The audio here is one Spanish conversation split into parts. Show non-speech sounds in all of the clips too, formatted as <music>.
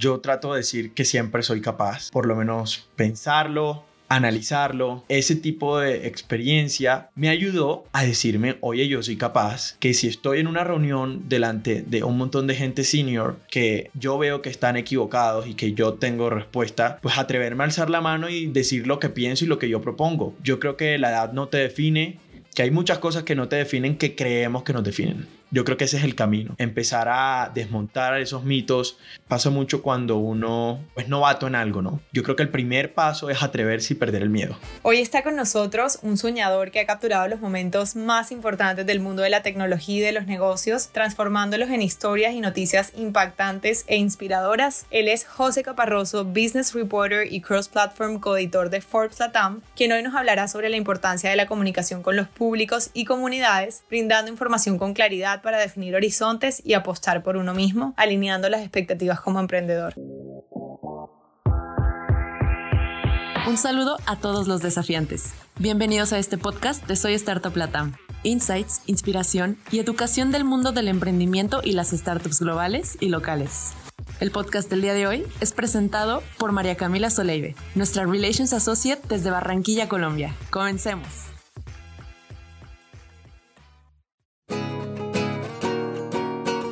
yo trato de decir que siempre soy capaz, por lo menos pensarlo, analizarlo, ese tipo de experiencia me ayudó a decirme, oye, yo soy capaz, que si estoy en una reunión delante de un montón de gente senior que yo veo que están equivocados y que yo tengo respuesta, pues atreverme a alzar la mano y decir lo que pienso y lo que yo propongo. Yo creo que la edad no te define, que hay muchas cosas que no te definen que creemos que nos definen. Yo creo que ese es el camino, empezar a desmontar esos mitos. Pasa mucho cuando uno es novato en algo, ¿no? Yo creo que el primer paso es atreverse y perder el miedo. Hoy está con nosotros un soñador que ha capturado los momentos más importantes del mundo de la tecnología y de los negocios, transformándolos en historias y noticias impactantes e inspiradoras. Él es José Caparroso, Business Reporter y Cross Platform coeditor de Forbes Latam, quien hoy nos hablará sobre la importancia de la comunicación con los públicos y comunidades, brindando información con claridad para definir horizontes y apostar por uno mismo, alineando las expectativas como emprendedor. Un saludo a todos los desafiantes. Bienvenidos a este podcast de Soy Startup Latam. Insights, inspiración y educación del mundo del emprendimiento y las startups globales y locales. El podcast del día de hoy es presentado por María Camila Soleive, nuestra Relations Associate desde Barranquilla, Colombia. Comencemos.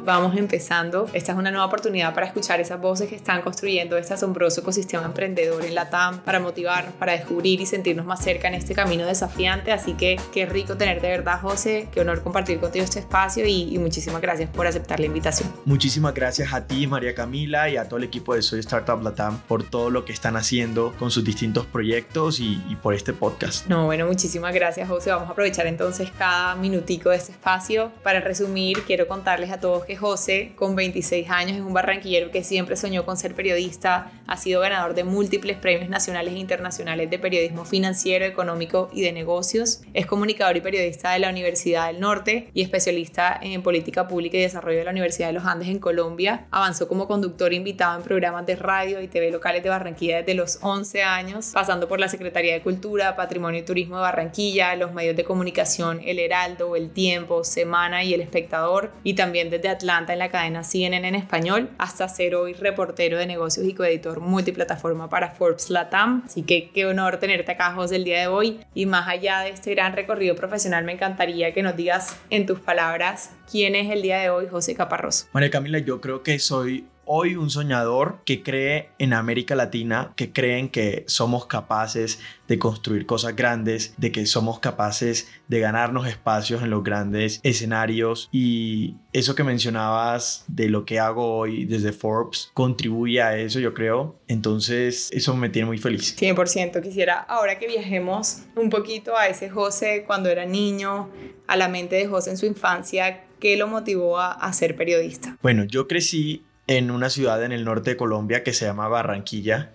Vamos empezando. Esta es una nueva oportunidad para escuchar esas voces que están construyendo este asombroso ecosistema emprendedor en la TAM, para motivarnos, para descubrir y sentirnos más cerca en este camino desafiante. Así que qué rico tenerte de verdad, José. Qué honor compartir contigo este espacio y, muchísimas gracias por aceptar la invitación. Muchísimas gracias a ti, María Camila, y a todo el equipo de Soy Startup Latam por todo lo que están haciendo con sus distintos proyectos y, y por este podcast. No, bueno, muchísimas gracias, José. Vamos a aprovechar entonces cada minutico de este espacio. Para resumir, quiero contarles a todos que José, con 26 años, es un barranquillero que siempre soñó con ser periodista, ha sido ganador de múltiples premios nacionales e internacionales de periodismo financiero, económico y de negocios. Es comunicador y periodista de la Universidad del Norte y especialista en política pública y desarrollo de la Universidad de los Andes en Colombia. Avanzó como conductor invitado en programas de radio y TV locales de Barranquilla desde los 11 años, pasando por la Secretaría de Cultura, Patrimonio y Turismo de Barranquilla, los medios de comunicación El Heraldo, El Tiempo, Semana y El Espectador, y también desde Atlanta en la cadena CNN en español, hasta ser hoy reportero de negocios y coeditor multiplataforma para Forbes Latam. Así que qué honor tenerte acá, José, el día de hoy. Y más allá de este gran recorrido profesional, me encantaría que nos digas en tus palabras quién es el día de hoy José Caparroso. María Camila, yo creo que soy hoy un soñador que cree en América Latina, que creen que somos capaces de construir cosas grandes, de que somos capaces de ganarnos espacios en los grandes escenarios y eso que mencionabas de lo que hago hoy desde Forbes contribuye a eso, yo creo. Entonces, eso me tiene muy feliz. 100% quisiera ahora que viajemos un poquito a ese José cuando era niño, a la mente de José en su infancia, ¿qué lo motivó a, a ser periodista? Bueno, yo crecí en una ciudad en el norte de Colombia que se llama Barranquilla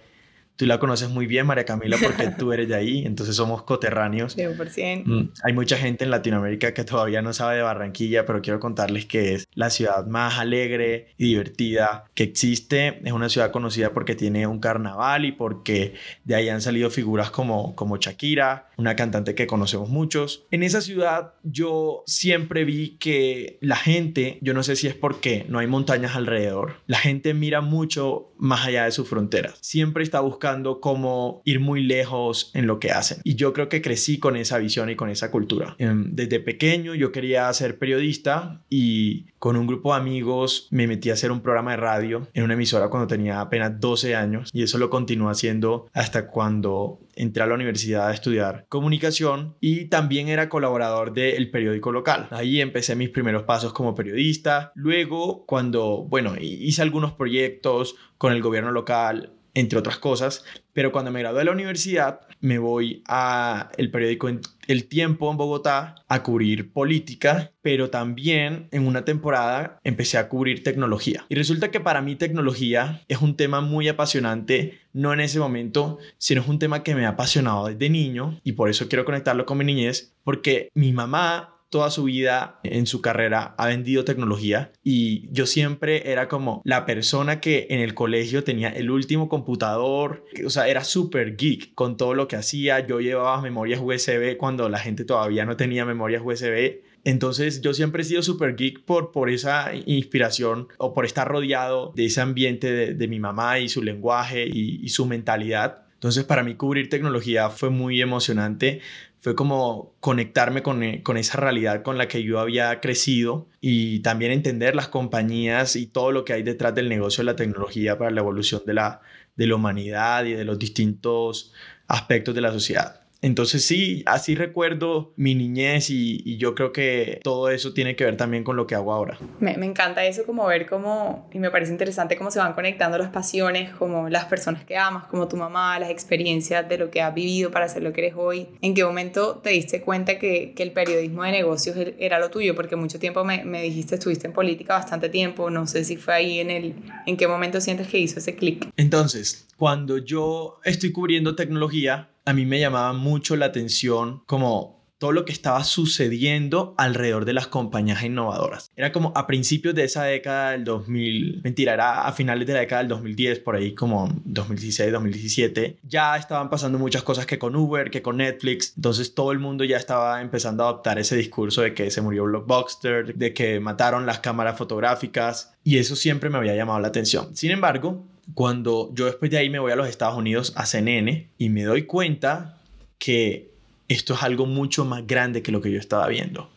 Tú la conoces muy bien, María Camila, porque tú eres de ahí, entonces somos coterráneos. <laughs> 100%. Mm, hay mucha gente en Latinoamérica que todavía no sabe de Barranquilla, pero quiero contarles que es la ciudad más alegre y divertida que existe. Es una ciudad conocida porque tiene un carnaval y porque de ahí han salido figuras como, como Shakira, una cantante que conocemos muchos. En esa ciudad yo siempre vi que la gente, yo no sé si es porque no hay montañas alrededor, la gente mira mucho más allá de sus fronteras. Siempre está buscando buscando cómo ir muy lejos en lo que hacen. Y yo creo que crecí con esa visión y con esa cultura. Em, desde pequeño yo quería ser periodista y con un grupo de amigos me metí a hacer un programa de radio en una emisora cuando tenía apenas 12 años y eso lo continué haciendo hasta cuando entré a la universidad a estudiar comunicación y también era colaborador del periódico local. Ahí empecé mis primeros pasos como periodista. Luego, cuando, bueno, hice algunos proyectos con el gobierno local, entre otras cosas, pero cuando me gradué de la universidad me voy a el periódico El Tiempo en Bogotá a cubrir política, pero también en una temporada empecé a cubrir tecnología. Y resulta que para mí tecnología es un tema muy apasionante, no en ese momento, sino es un tema que me ha apasionado desde niño y por eso quiero conectarlo con mi niñez, porque mi mamá toda su vida en su carrera ha vendido tecnología y yo siempre era como la persona que en el colegio tenía el último computador, o sea, era súper geek con todo lo que hacía. Yo llevaba memorias USB cuando la gente todavía no tenía memorias USB. Entonces yo siempre he sido súper geek por, por esa inspiración o por estar rodeado de ese ambiente de, mi mamá y su lenguaje y, y su mentalidad. Entonces para mí cubrir tecnología fue muy emocionante fue como conectarme eh, con, esa realidad con la que yo había crecido y también entender las compañías y todo lo que hay detrás del negocio de la tecnología para la evolución de la, de la humanidad y de los distintos aspectos de la sociedad. Entonces sí, así recuerdo mi niñez y, yo creo que todo eso tiene que ver también con lo que hago ahora. Me, me, encanta eso, como ver cómo, y me parece interesante cómo se van conectando las pasiones, como las personas que amas, como tu mamá, las experiencias de lo que has vivido para ser lo que eres hoy. ¿En qué momento te diste cuenta que, que el periodismo de negocios er, era lo tuyo? Porque mucho tiempo me, me, dijiste, estuviste en política bastante tiempo, no sé si fue ahí en el, en qué momento sientes que hizo ese clic. Entonces, cuando yo estoy cubriendo tecnología, a mí me llamaba mucho la atención como todo lo que estaba sucediendo alrededor de las compañías innovadoras. Era como a principios de esa década del 2000, mentira, era a finales de la década del 2010, por ahí como 2016, 2017, ya estaban pasando muchas cosas que con Uber, que con Netflix, entonces todo el mundo ya estaba empezando a adoptar ese discurso de que se murió Blockbuster, de que mataron las cámaras fotográficas, y eso siempre me había llamado la atención. Sin embargo, cuando yo después de ahí me voy a los Estados Unidos a CNN y me doy cuenta que esto es algo mucho más grande que lo que yo estaba viendo,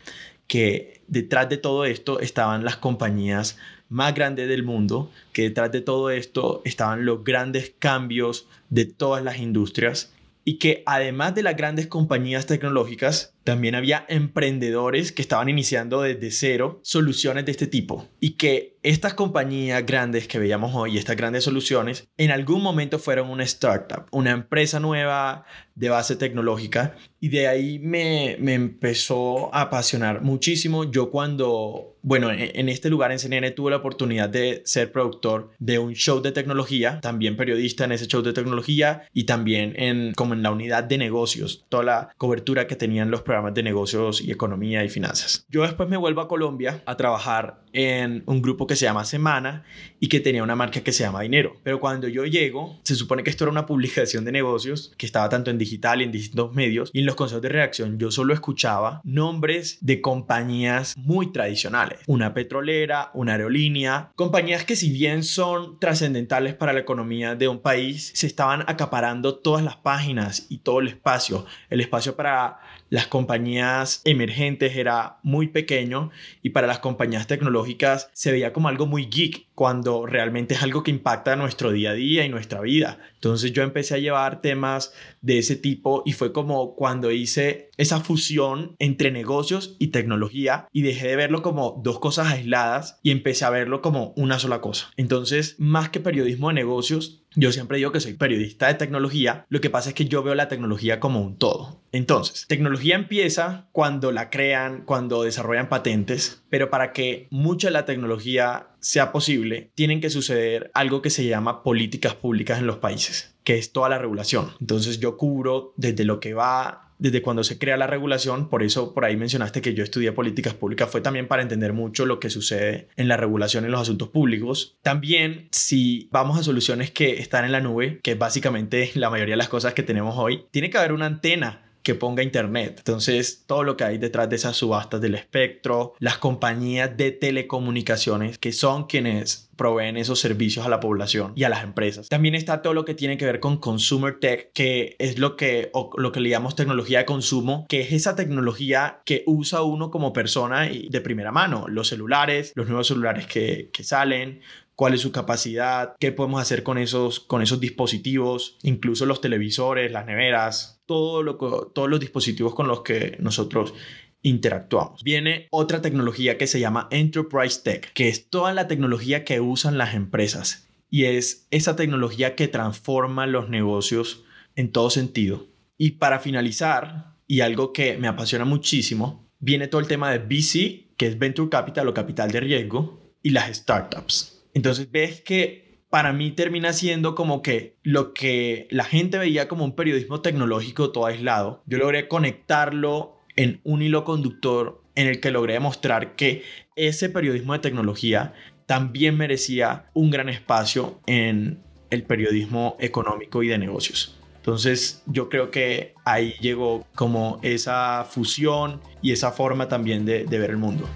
que detrás de todo esto estaban las compañías más grandes del mundo, que detrás de todo esto estaban los grandes cambios de todas las industrias y que además de las grandes compañías tecnológicas, también había emprendedores que estaban iniciando desde cero soluciones de este tipo y que estas compañías grandes que veíamos hoy, estas grandes soluciones, en algún momento fueron una startup, una empresa nueva de base tecnológica y de ahí me, me empezó a apasionar muchísimo. Yo cuando, bueno, en, en, este lugar en CNN tuve la oportunidad de ser productor de un show de tecnología, también periodista en ese show de tecnología y también en como en la unidad de negocios, toda la cobertura que tenían los programas de negocios y economía y finanzas. Yo después me vuelvo a Colombia a trabajar en un grupo que se llama Semana y que tenía una marca que se llama Dinero. Pero cuando yo llego, se supone que esto era una publicación de negocios que estaba tanto en digital y en distintos medios y en los consejos de reacción yo solo escuchaba nombres de compañías muy tradicionales. Una petrolera, una aerolínea, compañías que si bien son trascendentales para la economía de un país, se estaban acaparando todas las páginas y todo el espacio. El espacio para las compañías emergentes era muy pequeño y para las compañías tecnológicas se veía como algo muy geek cuando realmente es algo que impacta nuestro día a día y nuestra vida. Entonces yo empecé a llevar temas de ese tipo y fue como cuando hice esa fusión entre negocios y tecnología y dejé de verlo como dos cosas aisladas y empecé a verlo como una sola cosa. Entonces, más que periodismo de negocios, yo siempre digo que soy periodista de tecnología, lo que pasa es que yo veo la tecnología como un todo. Entonces, tecnología empieza cuando la crean, cuando desarrollan patentes, pero para que mucha de la tecnología sea posible, tienen que suceder algo que se llama políticas públicas en los países, que es toda la regulación. Entonces yo cubro desde lo que va desde cuando se crea la regulación, por eso por ahí mencionaste que yo estudié políticas públicas, fue también para entender mucho lo que sucede en la regulación en los asuntos públicos. También si vamos a soluciones que están en la nube, que es básicamente la mayoría de las cosas que tenemos hoy, tiene que haber una antena que ponga internet. Entonces, todo lo que hay detrás de esas subastas del espectro, las compañías de telecomunicaciones que son quienes proveen esos servicios a la población y a las empresas. También está todo lo que tiene que ver con consumer tech, que es lo que, lo que le llamamos tecnología de consumo, que es esa tecnología que usa uno como persona y de primera mano. Los celulares, los nuevos celulares que, que salen, cuál es su capacidad, qué podemos hacer con esos, con esos dispositivos, incluso los televisores, las neveras, todo lo, todos los dispositivos con los que nosotros interactuamos. Viene otra tecnología que se llama Enterprise Tech, que es toda la tecnología que usan las empresas y es esa tecnología que transforma los negocios en todo sentido. Y para finalizar, y algo que me apasiona muchísimo, viene todo el tema de VC, que es Venture Capital o capital de riesgo, y las startups. Entonces ves que para mí termina siendo como que lo que la gente veía como un periodismo tecnológico todo aislado, yo logré conectarlo en un hilo conductor en el que logré demostrar que ese periodismo de tecnología también merecía un gran espacio en el periodismo económico y de negocios. Entonces yo creo que ahí llegó como esa fusión y esa forma también de, de ver el mundo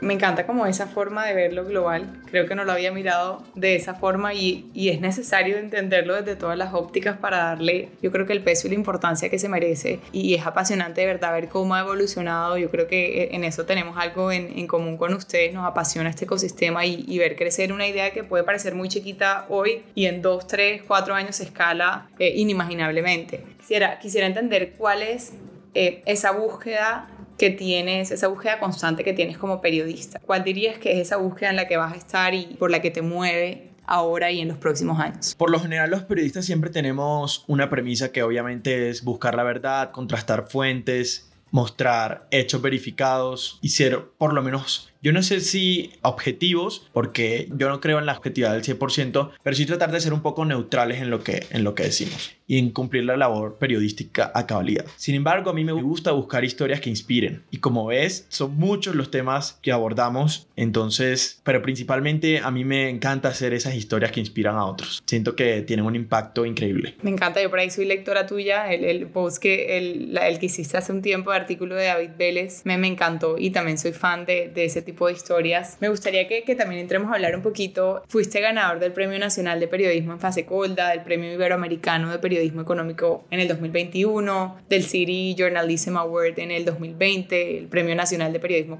me encanta como esa forma de verlo global. Creo que no lo había mirado de esa forma y, es necesario entenderlo desde todas las ópticas para darle, yo creo que el peso y la importancia que se merece. Y es apasionante de verdad ver cómo ha evolucionado. Yo creo que en eso tenemos algo en, común con ustedes. Nos apasiona este ecosistema y, y, ver crecer una idea que puede parecer muy chiquita hoy y en dos, tres, cuatro años se escala eh, inimaginablemente. Quisiera, quisiera entender cuál es eh, esa búsqueda que tienes, esa búsqueda constante que tienes como periodista? ¿Cuál dirías que es esa búsqueda en la que vas a estar y por la que te mueve ahora y en los próximos años? Por lo general los periodistas siempre tenemos una premisa que obviamente es buscar la verdad, contrastar fuentes, mostrar hechos verificados y ser por lo menos yo no sé si objetivos, porque yo no creo en la objetividad del 100%, pero sí tratar de ser un poco neutrales en lo que, en lo que decimos y en cumplir la labor periodística a cabalidad. Sin embargo, a mí me gusta buscar historias que inspiren y como ves, son muchos los temas que abordamos, entonces, pero principalmente a mí me encanta hacer esas historias que inspiran a otros. Siento que tienen un impacto increíble. Me encanta, yo por ahí soy lectora tuya, el, el post que, el, el que hiciste hace un tiempo de artículo de David Vélez, me, me encantó y también soy fan de, de ese tipo de historias. Me gustaría que, que, también entremos a hablar un poquito. Fuiste ganador del Premio Nacional de Periodismo en fase colda, del Premio Iberoamericano de Periodismo Económico en el 2021, del City Journalism Award en el 2020, el Premio Nacional de Periodismo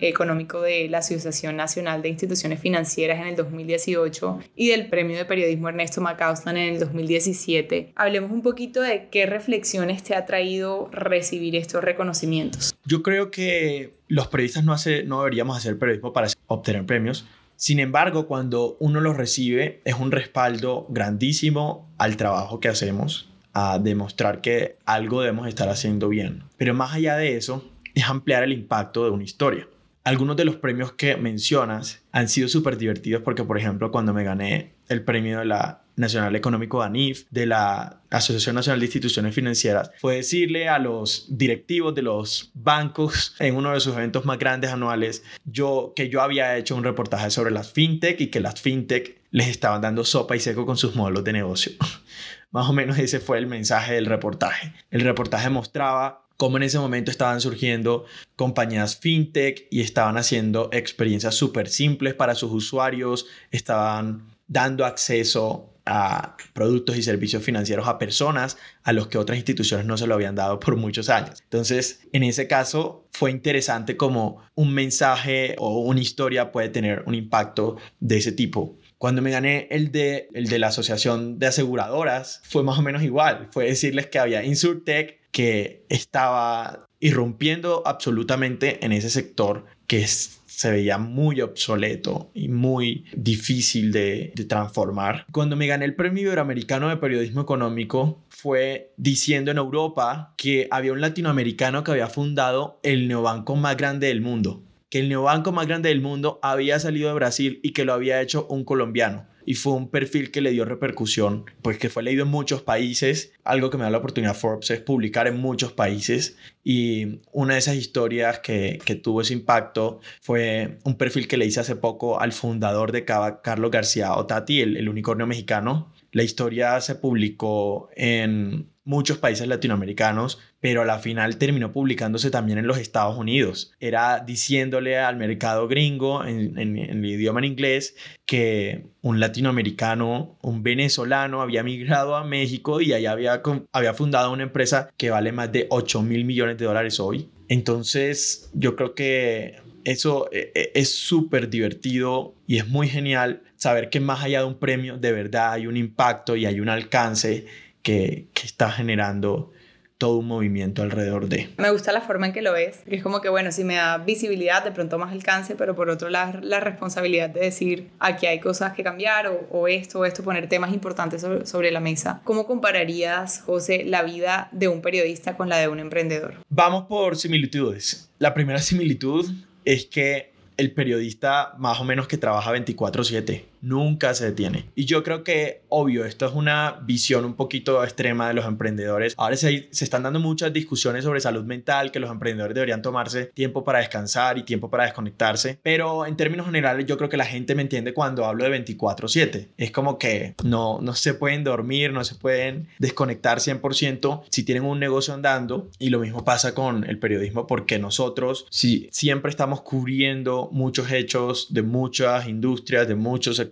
Económico de la Asociación Nacional de Instituciones Financieras en el 2018 y del Premio de Periodismo Ernesto Macauslan en el 2017. Hablemos un poquito de qué reflexiones te ha traído recibir estos reconocimientos. Yo creo que los periodistas no, hace, no deberíamos hacer periodismo para obtener premios. Sin embargo, cuando uno los recibe, es un respaldo grandísimo al trabajo que hacemos, a demostrar que algo debemos estar haciendo bien. Pero más allá de eso, es ampliar el impacto de una historia. Algunos de los premios que mencionas han sido súper divertidos porque, por ejemplo, cuando me gané el premio de la Nacional Económico ANIF, de la Asociación Nacional de Instituciones Financieras, fue decirle a los directivos de los bancos en uno de sus eventos más grandes anuales yo, que yo había hecho un reportaje sobre las fintech y que las fintech les estaban dando sopa y seco con sus modelos de negocio. <laughs> Más o menos ese fue el mensaje del reportaje. El reportaje mostraba cómo en ese momento estaban surgiendo compañías fintech y estaban haciendo experiencias súper simples para sus usuarios, estaban dando acceso a productos y servicios financieros a personas a los que otras instituciones no se lo habían dado por muchos años. Entonces, en ese caso, fue interesante como un mensaje o una historia puede tener un impacto de ese tipo. Cuando me gané el de, el de la Asociación de Aseguradoras, fue más o menos igual. Fue decirles que había Insurtech que estaba irrumpiendo absolutamente en ese sector que es se veía muy obsoleto y muy difícil de, transformar. Cuando me gané el Premio Iberoamericano de Periodismo Económico fue diciendo en Europa que había un latinoamericano que había fundado el neobanco más grande del mundo, que el neobanco más grande del mundo había salido de Brasil y que lo había hecho un colombiano y fue un perfil que le dio repercusión, pues que fue leído en muchos países. Algo que me da la oportunidad Forbes es publicar en muchos países y una de esas historias que, que tuvo ese impacto fue un perfil que le hice hace poco al fundador de Cava, Carlos García Otati, el, el unicornio mexicano. La historia se publicó en muchos países latinoamericanos, pero a la final terminó publicándose también en los Estados Unidos. Era diciéndole al mercado gringo en, el idioma en inglés que un latinoamericano, un venezolano había migrado a México y allá había, había fundado una empresa que vale más de 8 mil millones de dólares hoy. Entonces yo creo que eso e, e, es súper divertido y es muy genial saber que más allá de un premio de verdad hay un impacto y hay un alcance que, está generando todo un movimiento alrededor de. Me gusta la forma en que lo ves, que es como que, bueno, si me da visibilidad, de pronto más alcance, pero por otro lado la responsabilidad de decir, aquí hay cosas que cambiar o, o esto o esto, poner temas importantes sobre, sobre, la mesa. ¿Cómo compararías, José, la vida de un periodista con la de un emprendedor? Vamos por similitudes. La primera similitud es que el periodista más o menos que trabaja 24/7 nunca se detiene. Y yo creo que, obvio, esto es una visión un poquito extrema de los emprendedores. Ahora se, se están dando muchas discusiones sobre salud mental, que los emprendedores deberían tomarse tiempo para descansar y tiempo para desconectarse. Pero en términos generales, yo creo que la gente me entiende cuando hablo de 24/7. Es como que no, no se pueden dormir, no se pueden desconectar 100% si tienen un negocio andando. Y lo mismo pasa con el periodismo porque nosotros si siempre estamos cubriendo muchos hechos de muchas industrias, de muchos sectores.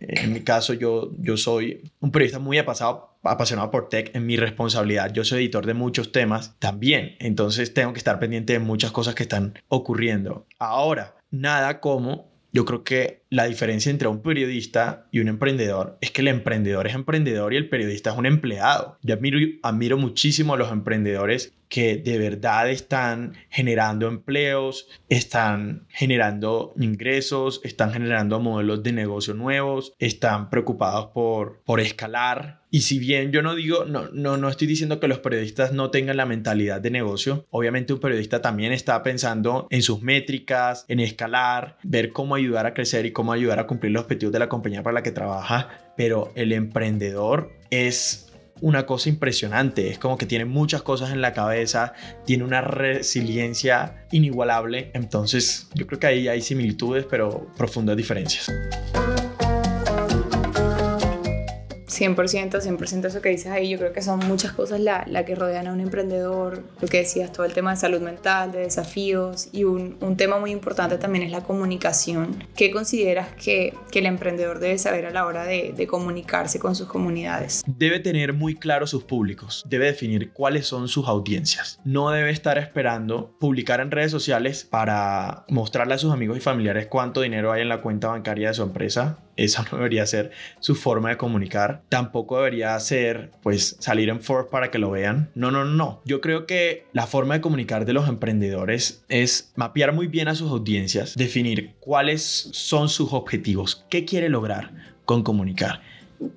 En mi caso, yo, yo soy un periodista muy apasionado por tech, en mi responsabilidad. Yo soy editor de muchos temas también, entonces tengo que estar pendiente de muchas cosas que están ocurriendo. Ahora, nada como yo creo que la diferencia entre un periodista y un emprendedor es que el emprendedor es emprendedor y el periodista es un empleado. Yo admiro, admiro muchísimo a los emprendedores que de verdad están generando empleos, están generando ingresos, están generando modelos de negocio nuevos, están preocupados por, por escalar. Y si bien yo no digo, no, no, no estoy diciendo que los periodistas no tengan la mentalidad de negocio, obviamente un periodista también está pensando en sus métricas, en escalar, ver cómo ayudar a crecer y cómo ayudar a cumplir los objetivos de la compañía para la que trabaja, pero el emprendedor es una cosa impresionante. Es como que tiene muchas cosas en la cabeza, tiene una resiliencia inigualable. Entonces, yo creo que ahí hay similitudes, pero profundas diferencias. 100%, 100% eso que dices ahí, yo creo que son muchas cosas la, la, que rodean a un emprendedor, lo que decías, todo el tema de salud mental, de desafíos y un, un tema muy importante también es la comunicación. ¿Qué consideras que, que el emprendedor debe saber a la hora de, de, comunicarse con sus comunidades? Debe tener muy claro sus públicos, debe definir cuáles son sus audiencias. No debe estar esperando publicar en redes sociales para mostrarle a sus amigos y familiares cuánto dinero hay en la cuenta bancaria de su empresa esa no debería ser su forma de comunicar. Tampoco debería ser, pues, salir en Forbes para que lo vean. No, no, no. Yo creo que la forma de comunicar de los emprendedores es mapear muy bien a sus audiencias, definir cuáles son sus objetivos, qué quiere lograr con comunicar,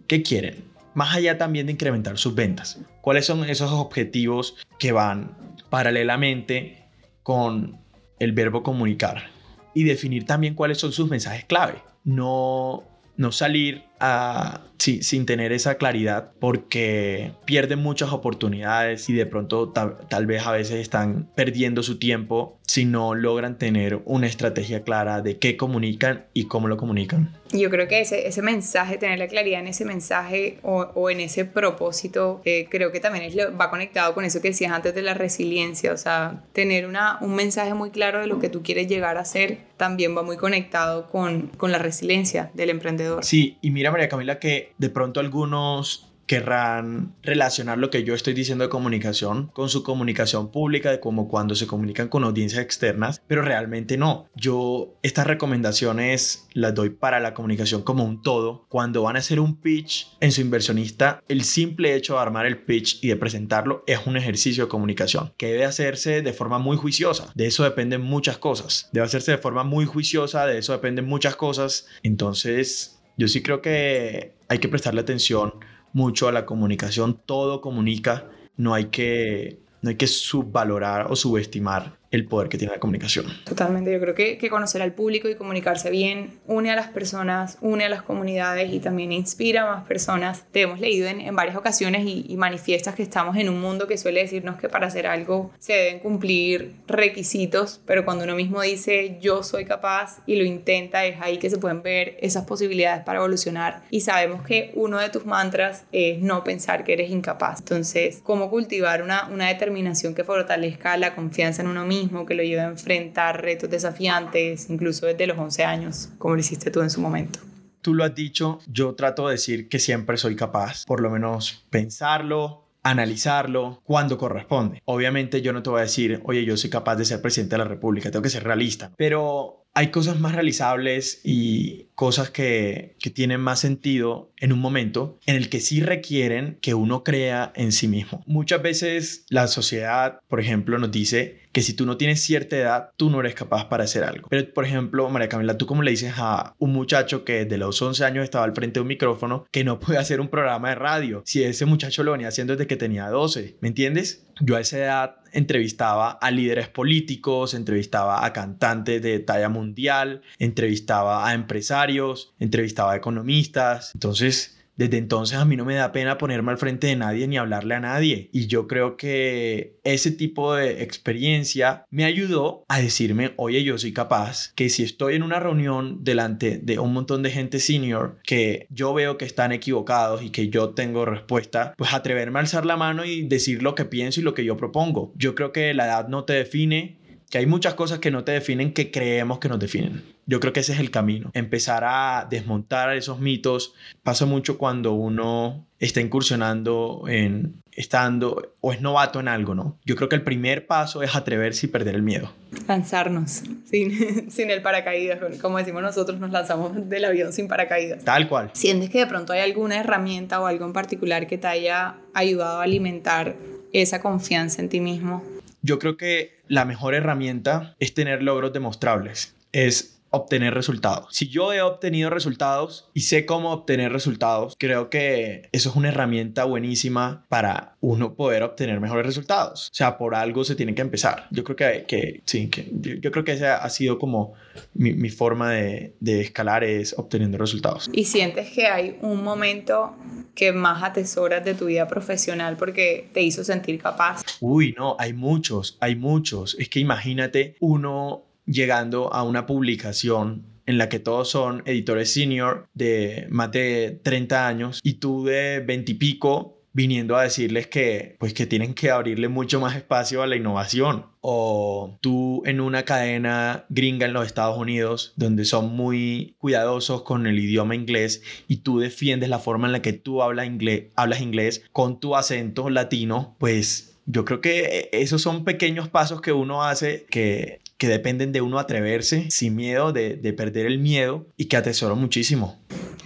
qué quieren. Más allá también de incrementar sus ventas. ¿Cuáles son esos objetivos que van paralelamente con el verbo comunicar? Y definir también cuáles son sus mensajes clave. No, no salir a, sin tener esa claridad porque pierden muchas oportunidades y de pronto tal vez a veces están perdiendo su tiempo si no logran tener una estrategia clara de qué comunican y cómo lo comunican. Yo creo que ese, ese mensaje, tener la claridad en ese mensaje o, o en ese propósito, eh, creo que también es lo, va conectado con eso que decías antes de la resiliencia, o sea, tener una, un mensaje muy claro de lo que tú quieres llegar a ser también va muy conectado con, con la resiliencia del emprendedor. Sí, y María Camila que de pronto algunos querrán relacionar lo que yo estoy diciendo de comunicación con su comunicación pública, de como cuando se comunican con audiencias externas, pero realmente no. Yo estas recomendaciones las doy para la comunicación como un todo. Cuando van a hacer un pitch en su inversionista, el simple hecho de armar el pitch y de presentarlo es un ejercicio de comunicación que debe hacerse de forma muy juiciosa. De eso dependen muchas cosas. Debe hacerse de forma muy juiciosa, de eso dependen muchas cosas. Entonces, yo sí creo que hay que prestarle atención mucho a la comunicación, todo comunica, no hay que, no hay que subvalorar o subestimar el poder que tiene la comunicación. Totalmente, yo creo que, que, conocer al público y comunicarse bien une a las personas, une a las comunidades y también inspira a más personas. Te hemos leído en, en varias ocasiones y, y, manifiestas que estamos en un mundo que suele decirnos que para hacer algo se deben cumplir requisitos, pero cuando uno mismo dice yo soy capaz y lo intenta, es ahí que se pueden ver esas posibilidades para evolucionar y sabemos que uno de tus mantras es no pensar que eres incapaz. Entonces, ¿cómo cultivar una, una determinación que fortalezca la confianza en uno mismo? Que lo lleve a enfrentar retos desafiantes, incluso desde los 11 años, como lo hiciste tú en su momento. Tú lo has dicho, yo trato de decir que siempre soy capaz, por lo menos pensarlo, analizarlo cuando corresponde. Obviamente yo no te voy a decir, oye, yo soy capaz de ser presidente de la República, tengo que ser realista, pero hay cosas más realizables y cosas que, que, tienen más sentido en un momento en el que sí requieren que uno crea en sí mismo. Muchas veces la sociedad, por ejemplo, nos dice que si tú no tienes cierta edad, tú no eres capaz para hacer algo. Pero, por ejemplo, María Camila, ¿tú cómo le dices a un muchacho que desde los 11 años estaba al frente de un micrófono que no puede <laughs> hacer un programa de radio? Si ese muchacho lo venía haciendo desde que tenía 12, ¿me entiendes? Yo a esa edad entrevistaba a líderes políticos, entrevistaba a cantantes de talla mundial, entrevistaba a empresarios, entrevistaba a economistas. Entonces, desde entonces a mí no me da pena ponerme al frente de nadie ni hablarle a nadie. Y yo creo que ese tipo de experiencia me ayudó a decirme, oye, yo soy capaz, que si estoy en una reunión delante de un montón de gente senior que yo veo que están equivocados y que yo tengo respuesta, pues atreverme a alzar la mano y decir lo que pienso y lo que yo propongo. Yo creo que la edad no te define, que hay muchas cosas que no te definen que creemos que nos definen. Yo creo que ese es el camino. Empezar a desmontar esos mitos pasa mucho cuando uno está incursionando en estando o es novato en algo, ¿no? Yo creo que el primer paso es atreverse y perder el miedo. Lanzarnos sin, <laughs> sin el paracaídas. Como decimos nosotros, nos lanzamos del avión sin paracaídas. Tal cual. ¿Sientes que de pronto hay alguna herramienta o algo en particular que te haya ayudado a alimentar esa confianza en ti mismo? Yo creo que la mejor herramienta es tener logros demostrables. Es obtener resultados. Si yo he obtenido resultados y sé cómo obtener resultados, creo que eso es una herramienta buenísima para uno poder obtener mejores resultados. O sea, por algo se tiene que empezar. Yo creo que, que sí, que yo, creo que esa ha sido como mi, mi forma de, de escalar es obteniendo resultados. ¿Y sientes que hay un momento que más atesoras de tu vida profesional porque te hizo sentir capaz? Uy, no, hay muchos, hay muchos. Es que imagínate uno llegando a una publicación en la que todos son editores senior de más de 30 años y tú de 20 y pico viniendo a decirles que pues que tienen que abrirle mucho más espacio a la innovación. O tú en una cadena gringa en los Estados Unidos donde son muy cuidadosos con el idioma inglés y tú defiendes la forma en la que tú hablas inglés, hablas inglés con tu acento latino, pues yo creo que esos son pequeños pasos que uno hace que que dependen de uno atreverse sin miedo, de, de perder el miedo y que atesoro muchísimo.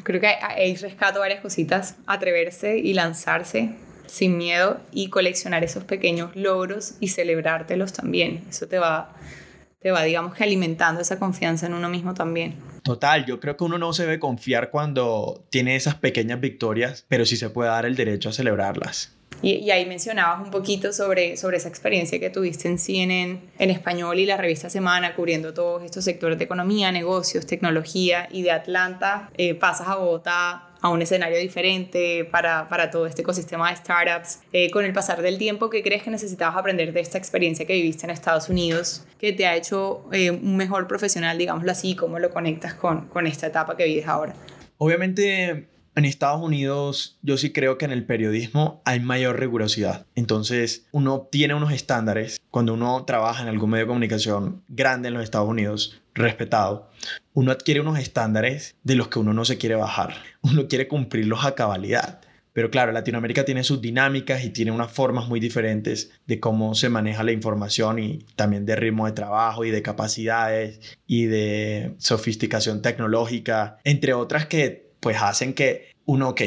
Creo que ahí rescato varias cositas, atreverse y lanzarse sin miedo y coleccionar esos pequeños logros y celebrártelos también. Eso te va, te va, digamos que alimentando esa confianza en uno mismo también. Total, yo creo que uno no se debe confiar cuando tiene esas pequeñas victorias, pero sí se puede dar el derecho a celebrarlas. Y, ahí mencionabas un poquito sobre, sobre esa experiencia que tuviste en CNN en español y la revista Semana, cubriendo todos estos sectores de economía, negocios, tecnología, y de Atlanta eh, pasas a Bogotá a un escenario diferente para, para todo este ecosistema de startups. Eh, con el pasar del tiempo, ¿qué crees que necesitabas aprender de esta experiencia que viviste en Estados Unidos, que te ha hecho eh, un mejor profesional, digámoslo así? ¿Cómo lo conectas con, con esta etapa que vives ahora? Obviamente en Estados Unidos yo sí creo que en el periodismo hay mayor rigurosidad. Entonces uno tiene unos estándares cuando uno trabaja en algún medio de comunicación grande en los Estados Unidos, respetado. Uno adquiere unos estándares de los que uno no se quiere bajar. <laughs> Uno quiere cumplirlos a cabalidad. Pero claro, Latinoamérica tiene sus dinámicas y tiene unas formas muy diferentes de cómo se maneja la información y también de ritmo de trabajo y de capacidades y de sofisticación tecnológica, entre otras que pues hacen que uno, ok,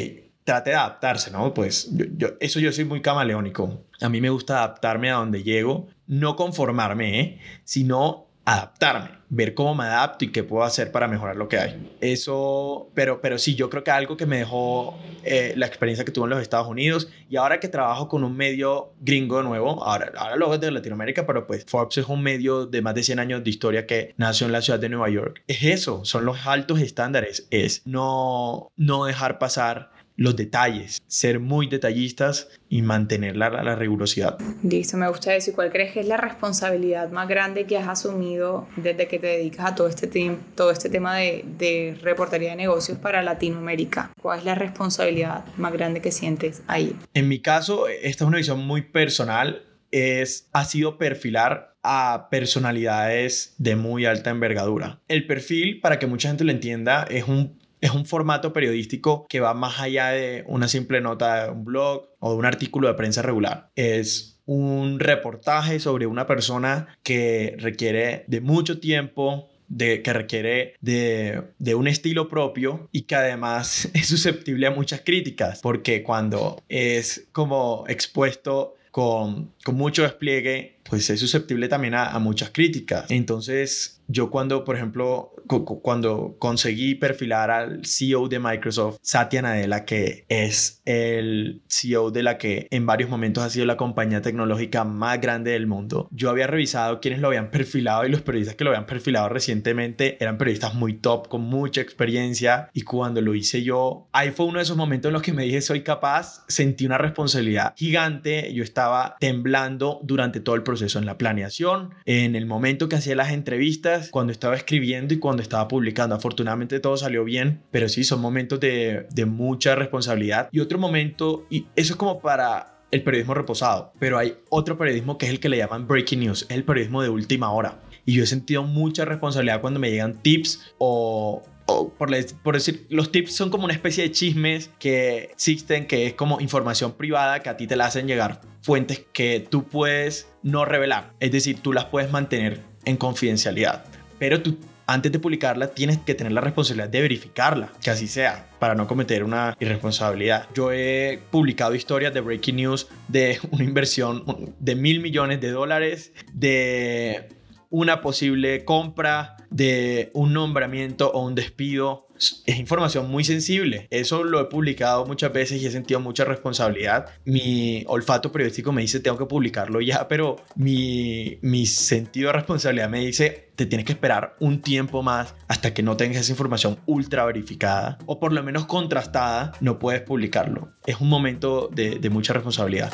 trate de adaptarse, ¿no? Pues yo, eso yo soy muy camaleónico. A mí me gusta adaptarme a donde llego, no conformarme, ¿eh? sino adaptarme, ver cómo me adapto y qué puedo hacer para mejorar lo que hay. Eso, pero, pero sí, yo creo que algo que me dejó eh, la experiencia que tuve en los Estados Unidos y ahora que trabajo con un medio gringo nuevo, ahora, ahora lo es de Latinoamérica, pero pues Forbes es un medio de más de 100 años de historia que nació en la ciudad de Nueva York. Es eso, son los altos estándares, es no, no dejar pasar los detalles, ser muy detallistas y mantener la, la, rigurosidad. Listo, me gusta eso. ¿Y cuál crees que es la responsabilidad más grande que has asumido desde que te dedicas a todo este, todo este tema de, de reportería de negocios para Latinoamérica? ¿Cuál es la responsabilidad más grande que sientes ahí? En mi caso, esta es una visión muy personal. Es, ha sido perfilar a personalidades de muy alta envergadura. El perfil, para que mucha gente lo entienda, es un es un formato periodístico que va más allá de una simple nota de un blog o de un artículo de prensa regular. Es un reportaje sobre una persona que requiere de mucho tiempo, de, que requiere de, de, un estilo propio y que además <laughs> es susceptible a muchas críticas, porque cuando es como expuesto con, con mucho despliegue pues es susceptible también a, a muchas críticas. Entonces, yo cuando, por ejemplo, cuando conseguí perfilar al CEO de Microsoft, Satya Nadella, que es el CEO de la que en varios momentos ha sido la compañía tecnológica más grande del mundo, yo había revisado quienes lo habían perfilado y los periodistas que lo habían perfilado recientemente eran periodistas muy top, con mucha experiencia y cuando lo hice yo, ahí fue uno de esos momentos en los que me dije soy capaz, sentí una responsabilidad gigante, yo estaba temblando durante todo el proceso en la planeación, en el momento que hacía las entrevistas, cuando estaba escribiendo y cuando estaba publicando. Afortunadamente todo salió bien, pero sí, son momentos de, de mucha responsabilidad. Y otro momento, y eso es como para el periodismo reposado, pero hay otro periodismo que es el que le llaman breaking news, es el periodismo de última hora. Y yo he sentido mucha responsabilidad cuando me llegan tips o, o por, por, decir, los tips son como una especie de chismes que existen, que es como información privada que a ti te la hacen llegar fuentes que tú puedes no revelar. Es decir, tú las puedes mantener en confidencialidad. Pero tú antes de publicarla tienes que tener la responsabilidad de verificarla, que así sea, para no cometer una irresponsabilidad. Yo he publicado historias de breaking news de <laughs> una inversión de mil millones de dólares, de una posible compra, de un nombramiento o un despido es información muy sensible. Eso lo he publicado muchas veces y he sentido mucha responsabilidad. Mi olfato periodístico me dice tengo que publicarlo ya, pero mi, mi sentido de responsabilidad me dice te tienes que esperar un tiempo más hasta que no tengas esa información ultra verificada o por lo menos contrastada, no puedes publicarlo. Es un momento de, de mucha responsabilidad.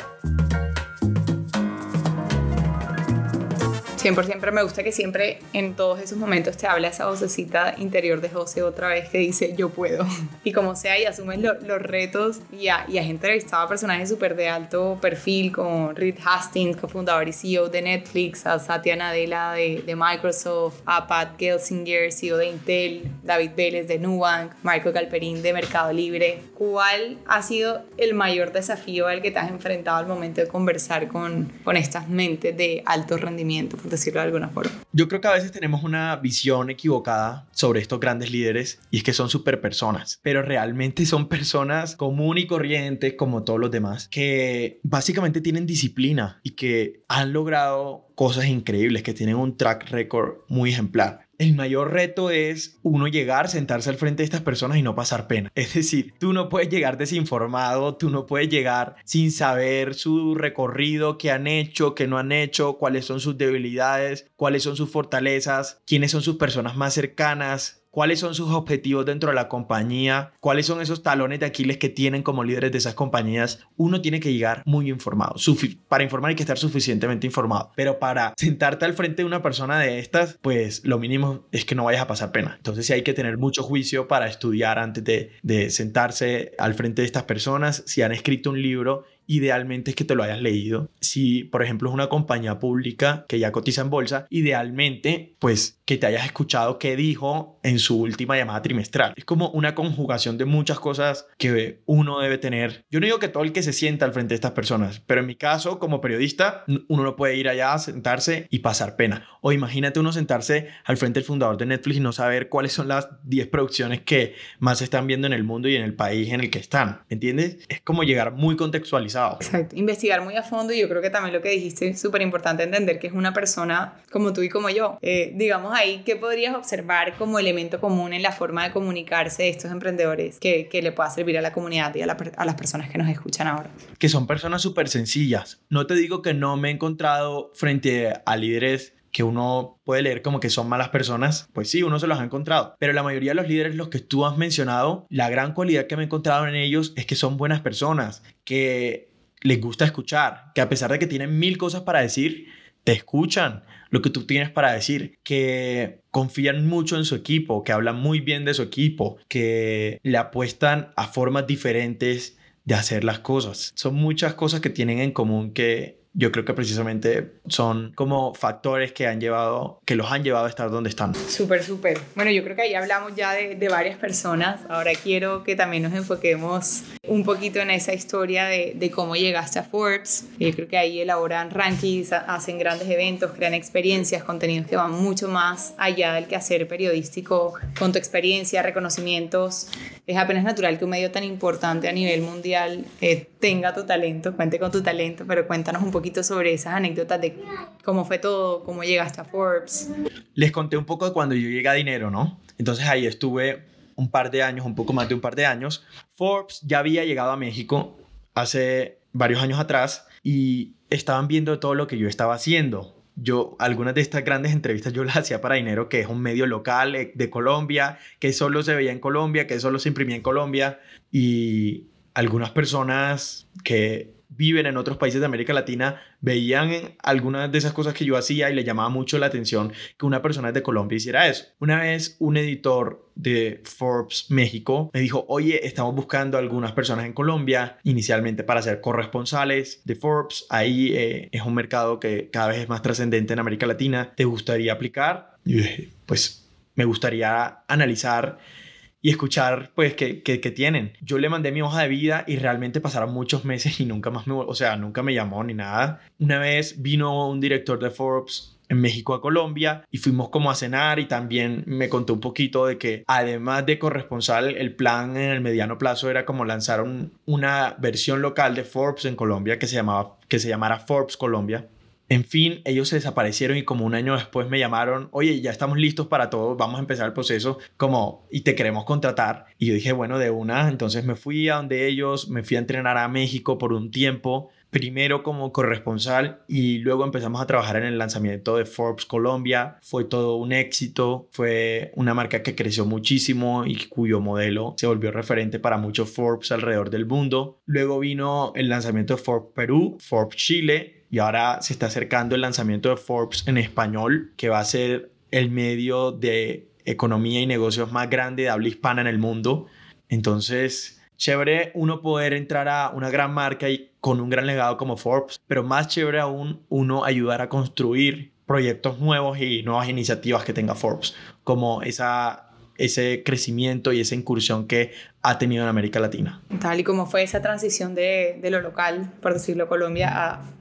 100% me gusta que siempre en todos esos momentos te habla esa vocecita interior de José otra vez que dice yo puedo. <laughs> Y como sea, y asumes los retos y, a, y has entrevistado a personajes súper de alto perfil como Reed Hastings, cofundador y CEO de Netflix, a Satya Nadella de, de Microsoft, a Pat Gelsinger, CEO de Intel, David Vélez de Nubank, Marco Galperín de Mercado Libre. ¿Cuál ha sido el mayor desafío al que te has enfrentado al momento de conversar con, con estas mentes de alto rendimiento? Decirlo de alguna forma. Yo creo que a veces tenemos una visión equivocada sobre estos grandes líderes y es que son super personas, pero realmente son personas común y corrientes como todos los demás, que básicamente tienen disciplina y que han logrado cosas increíbles, que tienen un track record muy ejemplar. El mayor reto es uno llegar, sentarse al frente de estas personas y no pasar pena. <laughs> Es decir, tú no puedes llegar desinformado, tú no puedes llegar sin saber su recorrido, qué han hecho, qué no han hecho, cuáles son sus debilidades, cuáles son sus fortalezas, quiénes son sus personas más cercanas, cuáles son sus objetivos dentro de la compañía, cuáles son esos talones de Aquiles que tienen como líderes de esas compañías, uno tiene que llegar muy informado. para informar hay que estar suficientemente informado, pero para sentarte al frente de una persona de estas, pues lo mínimo es que no vayas a pasar pena. Entonces sí hay que tener mucho juicio para estudiar antes de, de sentarse al frente de estas personas. Si han escrito un libro, idealmente es que te lo hayas leído. Si, por ejemplo, es una compañía pública que ya cotiza en bolsa, idealmente, pues que te hayas escuchado qué dijo en su última llamada trimestral. Es como una conjugación de muchas cosas que uno debe tener. Yo no digo que todo el que se sienta al frente de estas personas, pero en mi caso, como periodista, uno no puede ir allá a sentarse y pasar pena. O imagínate uno sentarse al frente del fundador de Netflix y no saber cuáles son las 10 producciones que más se están viendo en el mundo y en el país en el que están. ¿Entiendes? Es como llegar muy contextualizado. Exacto. Investigar muy a fondo y yo creo que también lo que dijiste es súper importante entender que es una persona como tú y como yo. Eh, digamos, ahí, ¿qué podrías observar como elemento común en la forma de comunicarse de estos emprendedores que, que le pueda servir a la comunidad y a, a las personas que nos escuchan ahora? Que son personas súper sencillas. No te digo que no me he encontrado frente a líderes que uno puede leer como que son malas personas, pues sí, uno se los ha encontrado. Pero la mayoría de los líderes, los que tú has mencionado, la gran cualidad que me he encontrado en ellos es que son buenas personas, que les gusta escuchar, que a pesar de que tienen mil cosas para decir, te escuchan lo que tú tienes para decir, que confían mucho en su equipo, que hablan muy bien de su equipo, que le apuestan a formas diferentes de hacer las cosas. Son muchas cosas que tienen en común que yo creo que precisamente son como factores que han llevado, que los han llevado a estar donde están. Súper, súper. Bueno, yo creo que ahí hablamos ya de, de, varias personas. Ahora quiero que también nos enfoquemos un poquito en esa historia de, de cómo llegaste a Forbes. Yo creo que ahí elaboran rankings, hacen grandes eventos, crean experiencias, contenidos que van mucho más allá del quehacer periodístico, con tu experiencia, reconocimientos. es apenas natural que un medio tan importante a nivel mundial eh, tenga tu talento, cuente con tu talento, pero cuéntanos un poquito sobre esas anécdotas de cómo fue todo, cómo llegaste a Forbes. Les conté un poco de cuando yo llegué a dinero, ¿no? Entonces ahí estuve un par de años, un poco más de un par de años. Forbes ya había llegado a México hace varios años atrás y estaban viendo todo lo que yo estaba haciendo. Yo, algunas de estas grandes entrevistas yo las hacía para Dinero, que es un medio local eh, de Colombia, que solo se veía en Colombia, que solo se imprimía en Colombia. Y algunas personas que viven en otros países de América Latina veían algunas de esas cosas que yo hacía y le llamaba mucho la atención que una persona de Colombia hiciera eso. Una vez un editor de Forbes México me dijo, oye, estamos buscando algunas personas en Colombia inicialmente para ser corresponsales de Forbes. Ahí eh, es un mercado que cada vez es más trascendente en América Latina. ¿Te gustaría aplicar? Y pues me gustaría analizar y escuchar pues qué, tienen. Yo le mandé mi hoja de vida y realmente pasaron muchos meses y nunca más me, o sea, nunca me llamó ni nada. Una vez vino un director de Forbes en México a Colombia y fuimos como a cenar y también me contó un poquito de que además de corresponsal el plan en el mediano plazo era como lanzar una versión local de Forbes en Colombia que se llamaba que se llamara Forbes Colombia en fin, ellos se desaparecieron y como un año después me llamaron, oye, ya estamos listos para todo, vamos a empezar el proceso como y te queremos contratar. Y yo dije, bueno, de una, entonces me fui a donde ellos, me fui a entrenar a México por un tiempo, primero como corresponsal y luego empezamos a trabajar en el lanzamiento de Forbes Colombia. Fue todo un éxito, fue una marca que creció muchísimo y cuyo modelo se volvió referente para muchos Forbes alrededor del mundo. Luego vino el lanzamiento de Forbes Perú, Forbes Chile y ahora se está acercando el lanzamiento de Forbes en español, que va a ser el medio de economía y negocios más grande de habla hispana en el mundo. Entonces, chévere uno poder entrar a una gran marca y con un gran legado como Forbes, pero más chévere aún uno ayudar a construir proyectos nuevos y nuevas iniciativas que tenga Forbes, como esa ese crecimiento y esa incursión que ha tenido en América Latina. Tal y como fue esa transición de, de lo local, por decirlo, Colombia,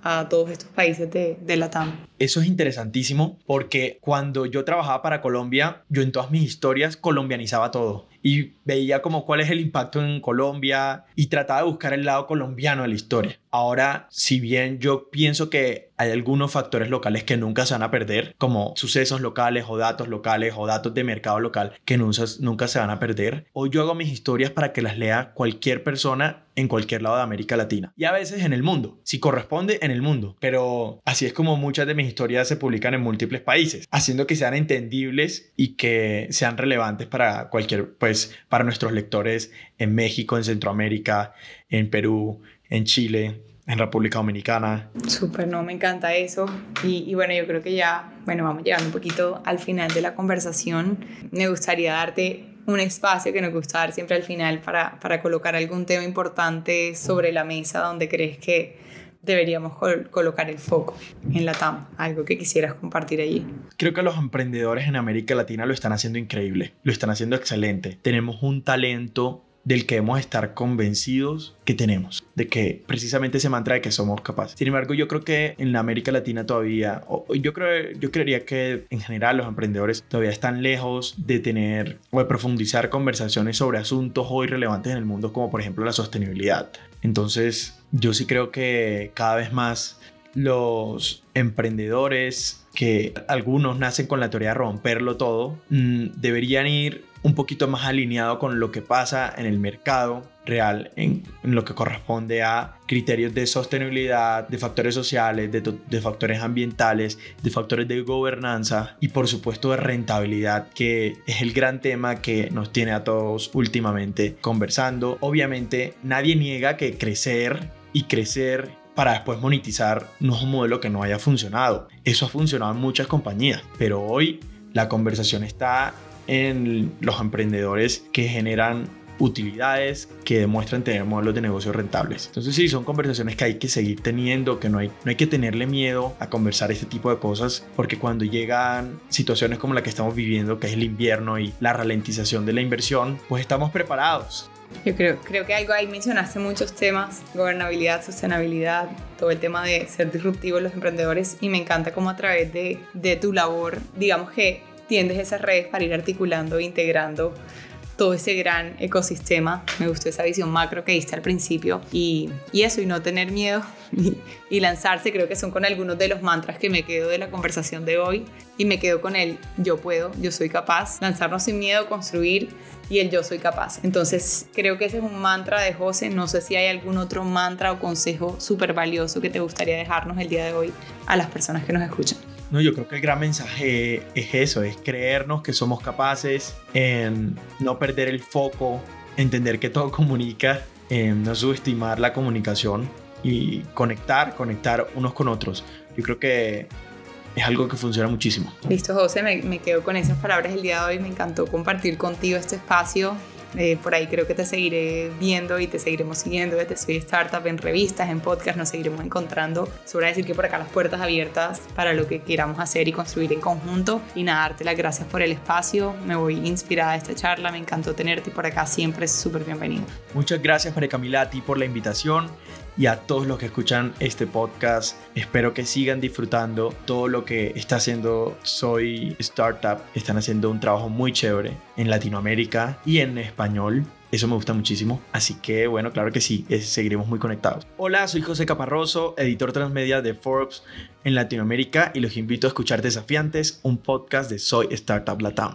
a, a todos estos países de, de la TAM. Eso es interesantísimo porque cuando yo trabajaba para Colombia, yo en todas mis historias colombianizaba todo y veía como cuál es el impacto en Colombia y trataba de buscar el lado colombiano de la historia. Ahora, si bien yo pienso que hay algunos factores locales que nunca se van a perder, como sucesos locales o datos locales o datos de mercado local que nunca, nunca se van a perder, hoy yo hago mis historias para que las lea cualquier persona en cualquier lado de América Latina y a veces en el mundo, si corresponde en el mundo, pero así es como muchas de mis historias se publican en múltiples países, haciendo que sean entendibles y que sean relevantes para cualquier, pues, para nuestros lectores en México, en Centroamérica, en Perú, en Chile, en República Dominicana. Súper, no, me encanta eso. Y, y, bueno, yo creo que ya, bueno, vamos llegando un poquito al final de la conversación. Me gustaría darte un espacio que nos gusta dar siempre al final para, para colocar algún tema importante sobre la mesa donde crees que deberíamos colocar el foco en la TAM? Algo que quisieras compartir allí. Creo que los emprendedores en América Latina lo están haciendo increíble, lo están haciendo excelente. Tenemos un talento del que debemos estar convencidos que tenemos, de que precisamente se mantra de que somos capaces. Sin embargo, yo creo que en la América Latina todavía, yo creo, yo creería que en general los emprendedores todavía están lejos de tener o de profundizar conversaciones sobre asuntos hoy relevantes en el mundo, como por ejemplo la sostenibilidad. Entonces, yo sí creo que cada vez más los emprendedores, que algunos nacen con la teoría de romperlo todo, mm, deberían ir un poquito más alineado con lo que pasa en el mercado real en, lo que corresponde a criterios de sostenibilidad, de factores sociales, de, de, factores ambientales, de factores de gobernanza y por supuesto de rentabilidad, que es el gran tema que nos tiene a todos últimamente conversando. Obviamente nadie niega que crecer y crecer para después monetizar no es un modelo que no haya funcionado. Eso ha funcionado en muchas compañías, pero hoy la conversación está en los emprendedores que generan utilidades que demuestran tener modelos de negocio rentables. Entonces sí, son conversaciones que hay que seguir teniendo, que no hay, no hay que tenerle miedo a conversar este tipo de cosas, porque cuando llegan situaciones como la que estamos viviendo, que es el invierno y la ralentización de la inversión, pues estamos preparados. Yo creo, creo que algo ahí mencionaste muchos temas, gobernabilidad, sostenibilidad, todo el tema de ser disruptivos los emprendedores y me encanta cómo a través de, de tu labor, digamos que tiendes esas redes para ir articulando e integrando todo ese gran ecosistema. Me gustó esa visión macro que diste al principio y, y eso, y no tener miedo <laughs> y, y, lanzarse, creo que son con algunos de los mantras que me quedo de la conversación de hoy y me quedo con el yo puedo, yo soy capaz, lanzarnos sin miedo, construir y el yo soy capaz. Entonces creo que ese es un mantra de José. No sé si hay algún otro mantra o consejo súper valioso que te gustaría dejarnos el día de hoy a las personas que nos escuchan. No, yo creo que el gran mensaje es eso, es creernos que somos capaces, en no perder el foco, entender que todo <laughs> comunica, en no subestimar la comunicación y conectar, conectar unos con otros. Yo creo que es algo que funciona muchísimo. Listo, José, me, me, quedo con esas palabras el día de hoy. Me encantó compartir contigo este espacio. Eh, por ahí creo que te seguiré viendo y te seguiremos siguiendo desde Soy Startup en revistas, en podcast, nos seguiremos encontrando. Sobra decir que por acá las puertas abiertas para lo que queramos hacer y construir en conjunto. Y nada, darte las gracias por el espacio. Me voy inspirada de esta charla, me encantó tenerte por acá siempre es súper bienvenido. Muchas gracias María Camila a ti por la invitación y a todos los que escuchan este podcast. Espero que sigan disfrutando todo lo que está haciendo Soy Startup. Están haciendo un trabajo muy chévere en Latinoamérica y en español. Eso me gusta muchísimo. Así que bueno, claro que sí, seguiremos muy conectados. Hola, soy José Caparroso, editor transmedia de Forbes en Latinoamérica y los invito a escuchar Desafiantes, un podcast de Soy Startup Latam.